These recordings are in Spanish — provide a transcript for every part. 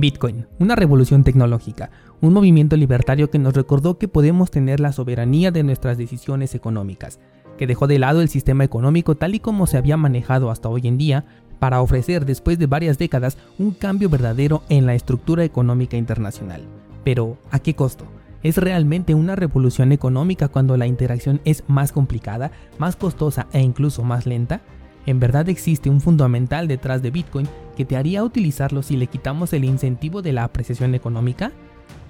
Bitcoin, una revolución tecnológica, un movimiento libertario que nos recordó que podemos tener la soberanía de nuestras decisiones económicas, que dejó de lado el sistema económico tal y como se había manejado hasta hoy en día para ofrecer después de varias décadas un cambio verdadero en la estructura económica internacional. Pero, ¿a qué costo? ¿Es realmente una revolución económica cuando la interacción es más complicada, más costosa e incluso más lenta? ¿En verdad existe un fundamental detrás de Bitcoin que te haría utilizarlo si le quitamos el incentivo de la apreciación económica?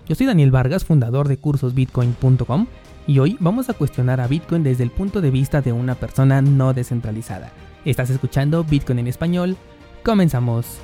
Yo soy Daniel Vargas, fundador de cursosbitcoin.com, y hoy vamos a cuestionar a Bitcoin desde el punto de vista de una persona no descentralizada. Estás escuchando Bitcoin en español. Comenzamos.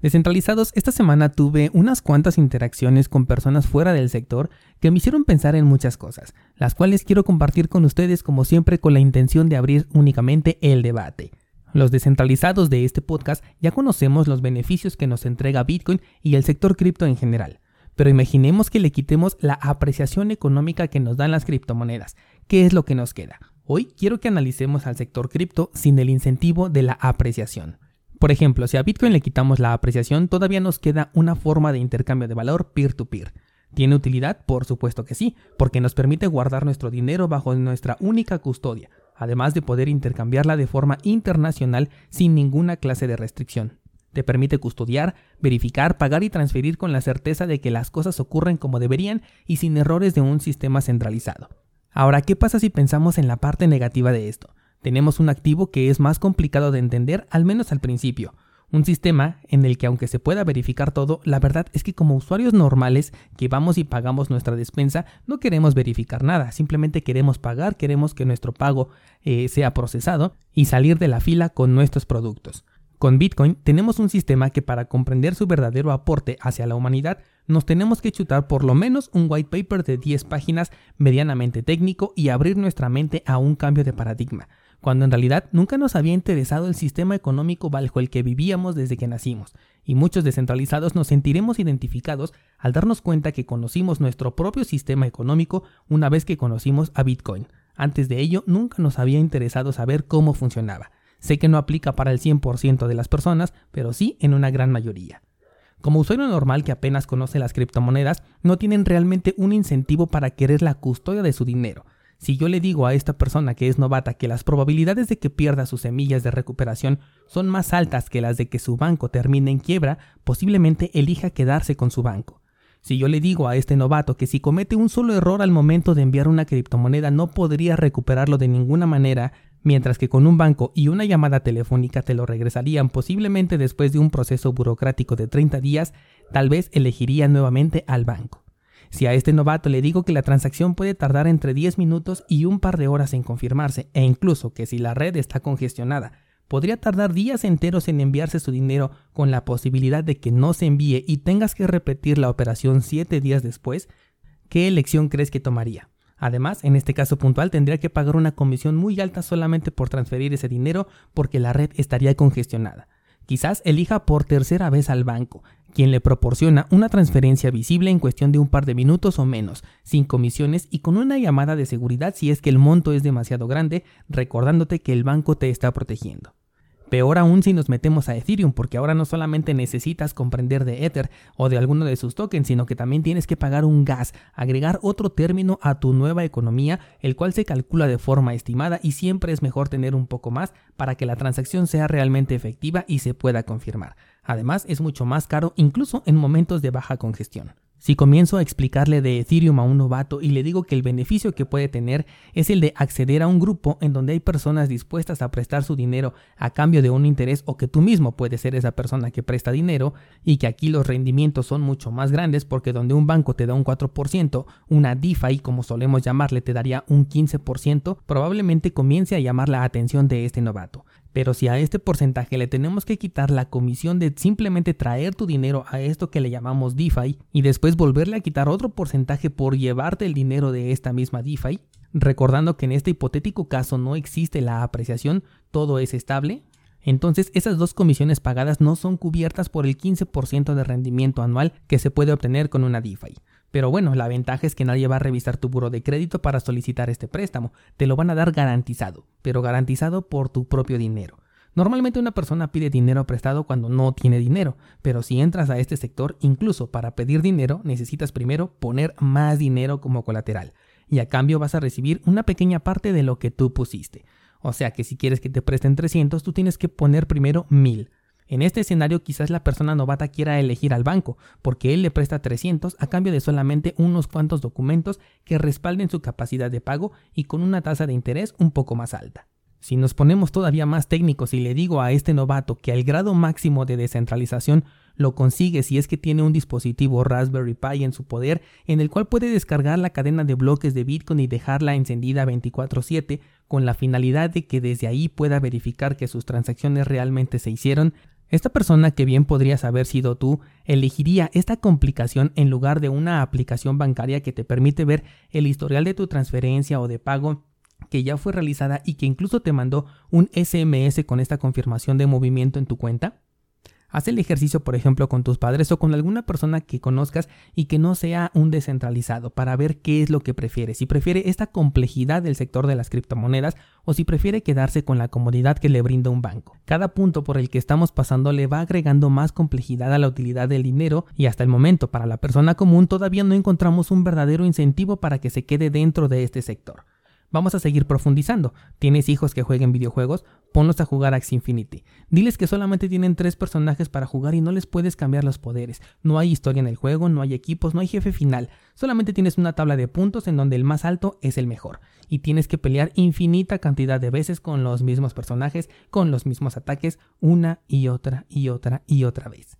Descentralizados, esta semana tuve unas cuantas interacciones con personas fuera del sector que me hicieron pensar en muchas cosas, las cuales quiero compartir con ustedes como siempre con la intención de abrir únicamente el debate. Los descentralizados de este podcast ya conocemos los beneficios que nos entrega Bitcoin y el sector cripto en general, pero imaginemos que le quitemos la apreciación económica que nos dan las criptomonedas. ¿Qué es lo que nos queda? Hoy quiero que analicemos al sector cripto sin el incentivo de la apreciación. Por ejemplo, si a Bitcoin le quitamos la apreciación, todavía nos queda una forma de intercambio de valor peer-to-peer. ¿Tiene utilidad? Por supuesto que sí, porque nos permite guardar nuestro dinero bajo nuestra única custodia, además de poder intercambiarla de forma internacional sin ninguna clase de restricción. Te permite custodiar, verificar, pagar y transferir con la certeza de que las cosas ocurren como deberían y sin errores de un sistema centralizado. Ahora, ¿qué pasa si pensamos en la parte negativa de esto? Tenemos un activo que es más complicado de entender, al menos al principio. Un sistema en el que aunque se pueda verificar todo, la verdad es que como usuarios normales que vamos y pagamos nuestra despensa, no queremos verificar nada, simplemente queremos pagar, queremos que nuestro pago eh, sea procesado y salir de la fila con nuestros productos. Con Bitcoin tenemos un sistema que para comprender su verdadero aporte hacia la humanidad nos tenemos que chutar por lo menos un white paper de 10 páginas medianamente técnico y abrir nuestra mente a un cambio de paradigma cuando en realidad nunca nos había interesado el sistema económico bajo el que vivíamos desde que nacimos, y muchos descentralizados nos sentiremos identificados al darnos cuenta que conocimos nuestro propio sistema económico una vez que conocimos a Bitcoin. Antes de ello nunca nos había interesado saber cómo funcionaba. Sé que no aplica para el 100% de las personas, pero sí en una gran mayoría. Como usuario normal que apenas conoce las criptomonedas, no tienen realmente un incentivo para querer la custodia de su dinero, si yo le digo a esta persona que es novata que las probabilidades de que pierda sus semillas de recuperación son más altas que las de que su banco termine en quiebra, posiblemente elija quedarse con su banco. Si yo le digo a este novato que si comete un solo error al momento de enviar una criptomoneda no podría recuperarlo de ninguna manera, mientras que con un banco y una llamada telefónica te lo regresarían posiblemente después de un proceso burocrático de 30 días, tal vez elegiría nuevamente al banco. Si a este novato le digo que la transacción puede tardar entre 10 minutos y un par de horas en confirmarse, e incluso que si la red está congestionada, podría tardar días enteros en enviarse su dinero con la posibilidad de que no se envíe y tengas que repetir la operación 7 días después, ¿qué elección crees que tomaría? Además, en este caso puntual tendría que pagar una comisión muy alta solamente por transferir ese dinero porque la red estaría congestionada. Quizás elija por tercera vez al banco, quien le proporciona una transferencia visible en cuestión de un par de minutos o menos, sin comisiones y con una llamada de seguridad si es que el monto es demasiado grande, recordándote que el banco te está protegiendo. Peor aún si nos metemos a Ethereum, porque ahora no solamente necesitas comprender de Ether o de alguno de sus tokens, sino que también tienes que pagar un gas, agregar otro término a tu nueva economía, el cual se calcula de forma estimada y siempre es mejor tener un poco más para que la transacción sea realmente efectiva y se pueda confirmar. Además, es mucho más caro incluso en momentos de baja congestión. Si comienzo a explicarle de Ethereum a un novato y le digo que el beneficio que puede tener es el de acceder a un grupo en donde hay personas dispuestas a prestar su dinero a cambio de un interés o que tú mismo puedes ser esa persona que presta dinero y que aquí los rendimientos son mucho más grandes porque donde un banco te da un 4%, una DeFi como solemos llamarle te daría un 15%, probablemente comience a llamar la atención de este novato. Pero si a este porcentaje le tenemos que quitar la comisión de simplemente traer tu dinero a esto que le llamamos DeFi y después volverle a quitar otro porcentaje por llevarte el dinero de esta misma DeFi, recordando que en este hipotético caso no existe la apreciación, todo es estable, entonces esas dos comisiones pagadas no son cubiertas por el 15% de rendimiento anual que se puede obtener con una DeFi. Pero bueno, la ventaja es que nadie va a revisar tu buro de crédito para solicitar este préstamo. Te lo van a dar garantizado, pero garantizado por tu propio dinero. Normalmente una persona pide dinero prestado cuando no tiene dinero, pero si entras a este sector, incluso para pedir dinero, necesitas primero poner más dinero como colateral, y a cambio vas a recibir una pequeña parte de lo que tú pusiste. O sea que si quieres que te presten 300, tú tienes que poner primero 1000. En este escenario quizás la persona novata quiera elegir al banco, porque él le presta 300 a cambio de solamente unos cuantos documentos que respalden su capacidad de pago y con una tasa de interés un poco más alta. Si nos ponemos todavía más técnicos y le digo a este novato que al grado máximo de descentralización lo consigue si es que tiene un dispositivo Raspberry Pi en su poder en el cual puede descargar la cadena de bloques de Bitcoin y dejarla encendida 24/7 con la finalidad de que desde ahí pueda verificar que sus transacciones realmente se hicieron, esta persona que bien podrías haber sido tú elegiría esta complicación en lugar de una aplicación bancaria que te permite ver el historial de tu transferencia o de pago que ya fue realizada y que incluso te mandó un SMS con esta confirmación de movimiento en tu cuenta? Haz el ejercicio, por ejemplo, con tus padres o con alguna persona que conozcas y que no sea un descentralizado para ver qué es lo que prefiere. Si prefiere esta complejidad del sector de las criptomonedas o si prefiere quedarse con la comodidad que le brinda un banco. Cada punto por el que estamos pasando le va agregando más complejidad a la utilidad del dinero y hasta el momento para la persona común todavía no encontramos un verdadero incentivo para que se quede dentro de este sector. Vamos a seguir profundizando. ¿Tienes hijos que jueguen videojuegos? Ponlos a jugar Axie Infinity. Diles que solamente tienen tres personajes para jugar y no les puedes cambiar los poderes. No hay historia en el juego, no hay equipos, no hay jefe final. Solamente tienes una tabla de puntos en donde el más alto es el mejor. Y tienes que pelear infinita cantidad de veces con los mismos personajes, con los mismos ataques, una y otra y otra y otra vez.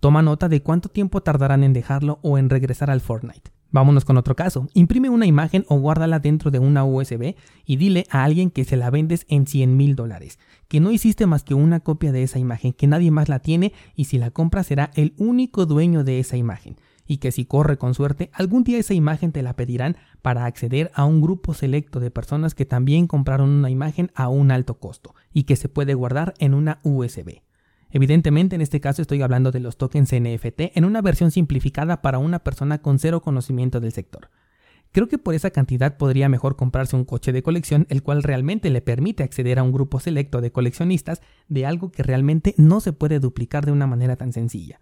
Toma nota de cuánto tiempo tardarán en dejarlo o en regresar al Fortnite. Vámonos con otro caso. Imprime una imagen o guárdala dentro de una USB y dile a alguien que se la vendes en 100 mil dólares, que no hiciste más que una copia de esa imagen, que nadie más la tiene y si la compra será el único dueño de esa imagen. Y que si corre con suerte, algún día esa imagen te la pedirán para acceder a un grupo selecto de personas que también compraron una imagen a un alto costo y que se puede guardar en una USB. Evidentemente en este caso estoy hablando de los tokens NFT en una versión simplificada para una persona con cero conocimiento del sector. Creo que por esa cantidad podría mejor comprarse un coche de colección el cual realmente le permite acceder a un grupo selecto de coleccionistas de algo que realmente no se puede duplicar de una manera tan sencilla.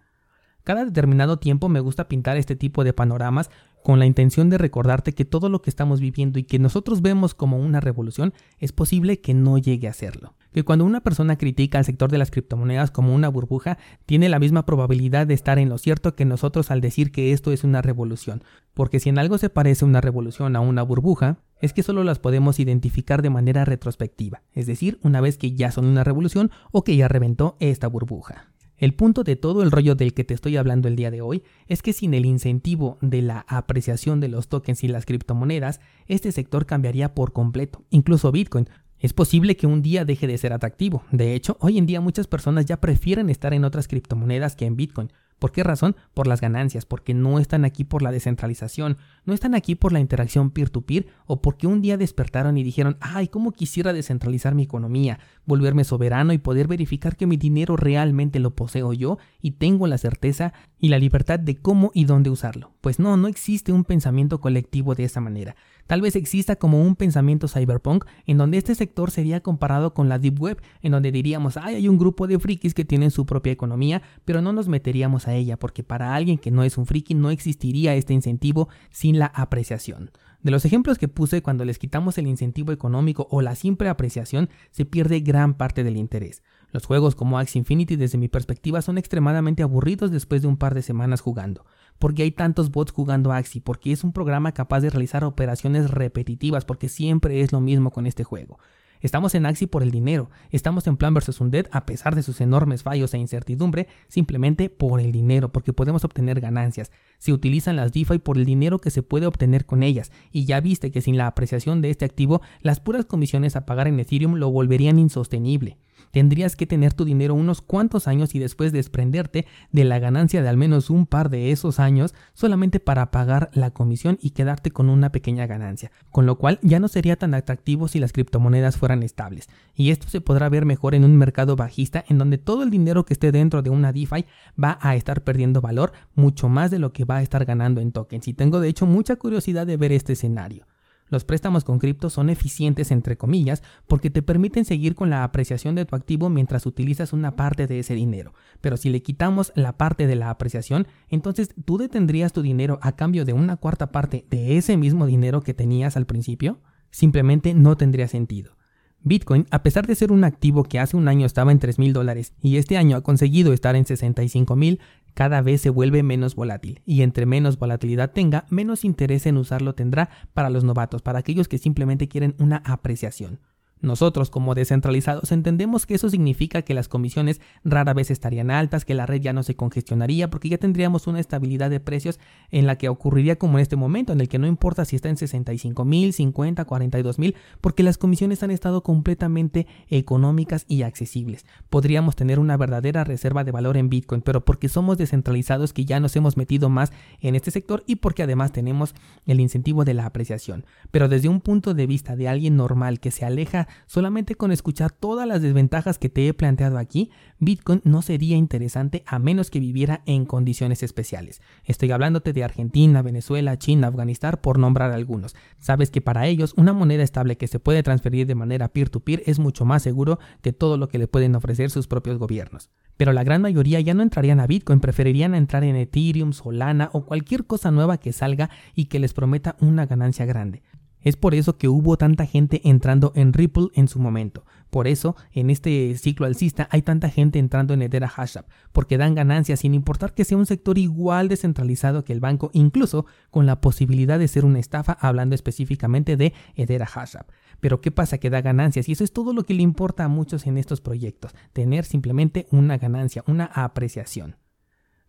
Cada determinado tiempo me gusta pintar este tipo de panoramas con la intención de recordarte que todo lo que estamos viviendo y que nosotros vemos como una revolución es posible que no llegue a serlo. Que cuando una persona critica al sector de las criptomonedas como una burbuja, tiene la misma probabilidad de estar en lo cierto que nosotros al decir que esto es una revolución. Porque si en algo se parece una revolución a una burbuja, es que solo las podemos identificar de manera retrospectiva, es decir, una vez que ya son una revolución o que ya reventó esta burbuja. El punto de todo el rollo del que te estoy hablando el día de hoy es que sin el incentivo de la apreciación de los tokens y las criptomonedas, este sector cambiaría por completo, incluso Bitcoin. Es posible que un día deje de ser atractivo. De hecho, hoy en día muchas personas ya prefieren estar en otras criptomonedas que en Bitcoin, ¿Por qué razón? Por las ganancias, porque no están aquí por la descentralización, no están aquí por la interacción peer-to-peer o porque un día despertaron y dijeron, ay, ¿cómo quisiera descentralizar mi economía, volverme soberano y poder verificar que mi dinero realmente lo poseo yo y tengo la certeza y la libertad de cómo y dónde usarlo? Pues no, no existe un pensamiento colectivo de esa manera. Tal vez exista como un pensamiento cyberpunk en donde este sector sería comparado con la Deep Web, en donde diríamos, ay, hay un grupo de frikis que tienen su propia economía, pero no nos meteríamos a ella, porque para alguien que no es un friki no existiría este incentivo sin la apreciación. De los ejemplos que puse, cuando les quitamos el incentivo económico o la simple apreciación, se pierde gran parte del interés. Los juegos como Axie Infinity desde mi perspectiva son extremadamente aburridos después de un par de semanas jugando porque hay tantos bots jugando Axie, porque es un programa capaz de realizar operaciones repetitivas, porque siempre es lo mismo con este juego. Estamos en Axie por el dinero, estamos en Plan vs. Undead a pesar de sus enormes fallos e incertidumbre, simplemente por el dinero, porque podemos obtener ganancias. Se utilizan las DeFi por el dinero que se puede obtener con ellas, y ya viste que sin la apreciación de este activo, las puras comisiones a pagar en Ethereum lo volverían insostenible tendrías que tener tu dinero unos cuantos años y después desprenderte de la ganancia de al menos un par de esos años solamente para pagar la comisión y quedarte con una pequeña ganancia, con lo cual ya no sería tan atractivo si las criptomonedas fueran estables. Y esto se podrá ver mejor en un mercado bajista en donde todo el dinero que esté dentro de una DeFi va a estar perdiendo valor mucho más de lo que va a estar ganando en tokens. Y tengo de hecho mucha curiosidad de ver este escenario. Los préstamos con cripto son eficientes entre comillas porque te permiten seguir con la apreciación de tu activo mientras utilizas una parte de ese dinero. Pero si le quitamos la parte de la apreciación, entonces tú detendrías tu dinero a cambio de una cuarta parte de ese mismo dinero que tenías al principio. Simplemente no tendría sentido. Bitcoin, a pesar de ser un activo que hace un año estaba en 3 mil dólares y este año ha conseguido estar en 65 mil, cada vez se vuelve menos volátil y entre menos volatilidad tenga, menos interés en usarlo tendrá para los novatos, para aquellos que simplemente quieren una apreciación. Nosotros como descentralizados entendemos que eso significa que las comisiones rara vez estarían altas, que la red ya no se congestionaría porque ya tendríamos una estabilidad de precios en la que ocurriría como en este momento, en el que no importa si está en 65 mil, 50, 42 mil, porque las comisiones han estado completamente económicas y accesibles. Podríamos tener una verdadera reserva de valor en Bitcoin, pero porque somos descentralizados que ya nos hemos metido más en este sector y porque además tenemos el incentivo de la apreciación. Pero desde un punto de vista de alguien normal que se aleja solamente con escuchar todas las desventajas que te he planteado aquí, Bitcoin no sería interesante a menos que viviera en condiciones especiales. Estoy hablándote de Argentina, Venezuela, China, Afganistán, por nombrar algunos. Sabes que para ellos una moneda estable que se puede transferir de manera peer-to-peer es mucho más seguro que todo lo que le pueden ofrecer sus propios gobiernos. Pero la gran mayoría ya no entrarían a Bitcoin, preferirían entrar en Ethereum, Solana o cualquier cosa nueva que salga y que les prometa una ganancia grande. Es por eso que hubo tanta gente entrando en Ripple en su momento. Por eso, en este ciclo alcista hay tanta gente entrando en Edera Hashup, porque dan ganancias sin importar que sea un sector igual descentralizado que el banco, incluso con la posibilidad de ser una estafa, hablando específicamente de Edera Hashup. Pero ¿qué pasa? Que da ganancias y eso es todo lo que le importa a muchos en estos proyectos, tener simplemente una ganancia, una apreciación.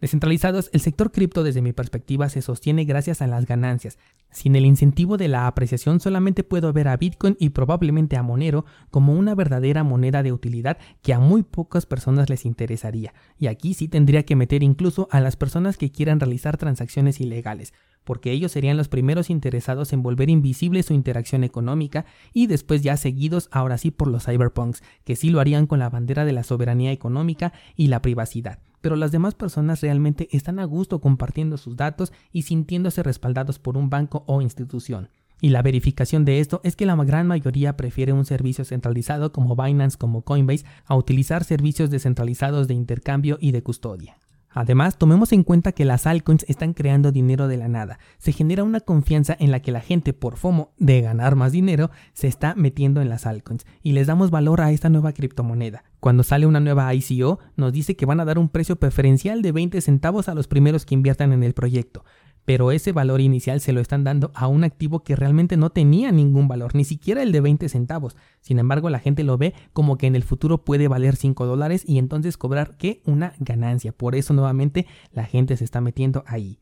Descentralizados, el sector cripto desde mi perspectiva se sostiene gracias a las ganancias. Sin el incentivo de la apreciación solamente puedo ver a Bitcoin y probablemente a Monero como una verdadera moneda de utilidad que a muy pocas personas les interesaría. Y aquí sí tendría que meter incluso a las personas que quieran realizar transacciones ilegales porque ellos serían los primeros interesados en volver invisible su interacción económica y después ya seguidos ahora sí por los cyberpunks, que sí lo harían con la bandera de la soberanía económica y la privacidad pero las demás personas realmente están a gusto compartiendo sus datos y sintiéndose respaldados por un banco o institución. Y la verificación de esto es que la gran mayoría prefiere un servicio centralizado como Binance como Coinbase a utilizar servicios descentralizados de intercambio y de custodia. Además, tomemos en cuenta que las altcoins están creando dinero de la nada. Se genera una confianza en la que la gente, por FOMO de ganar más dinero, se está metiendo en las altcoins y les damos valor a esta nueva criptomoneda. Cuando sale una nueva ICO, nos dice que van a dar un precio preferencial de 20 centavos a los primeros que inviertan en el proyecto pero ese valor inicial se lo están dando a un activo que realmente no tenía ningún valor, ni siquiera el de 20 centavos. Sin embargo, la gente lo ve como que en el futuro puede valer 5 dólares y entonces cobrar ¿qué? Una ganancia. Por eso nuevamente la gente se está metiendo ahí.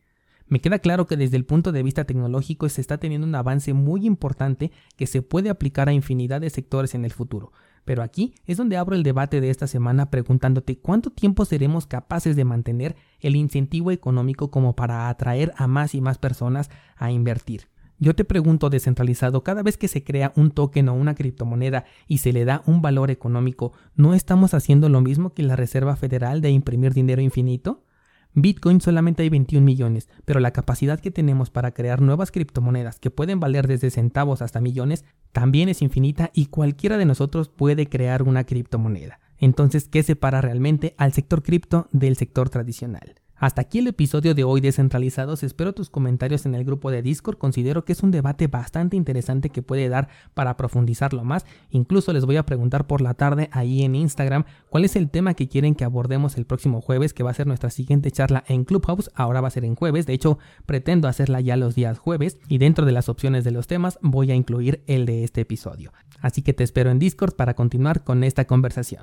Me queda claro que desde el punto de vista tecnológico se está teniendo un avance muy importante que se puede aplicar a infinidad de sectores en el futuro. Pero aquí es donde abro el debate de esta semana preguntándote cuánto tiempo seremos capaces de mantener el incentivo económico como para atraer a más y más personas a invertir. Yo te pregunto descentralizado, cada vez que se crea un token o una criptomoneda y se le da un valor económico, ¿no estamos haciendo lo mismo que la Reserva Federal de imprimir dinero infinito? Bitcoin solamente hay 21 millones, pero la capacidad que tenemos para crear nuevas criptomonedas que pueden valer desde centavos hasta millones también es infinita y cualquiera de nosotros puede crear una criptomoneda. Entonces, ¿qué separa realmente al sector cripto del sector tradicional? Hasta aquí el episodio de hoy descentralizados, espero tus comentarios en el grupo de Discord, considero que es un debate bastante interesante que puede dar para profundizarlo más, incluso les voy a preguntar por la tarde ahí en Instagram cuál es el tema que quieren que abordemos el próximo jueves, que va a ser nuestra siguiente charla en Clubhouse, ahora va a ser en jueves, de hecho pretendo hacerla ya los días jueves. Y dentro de las opciones de los temas voy a incluir el de este episodio. Así que te espero en Discord para continuar con esta conversación.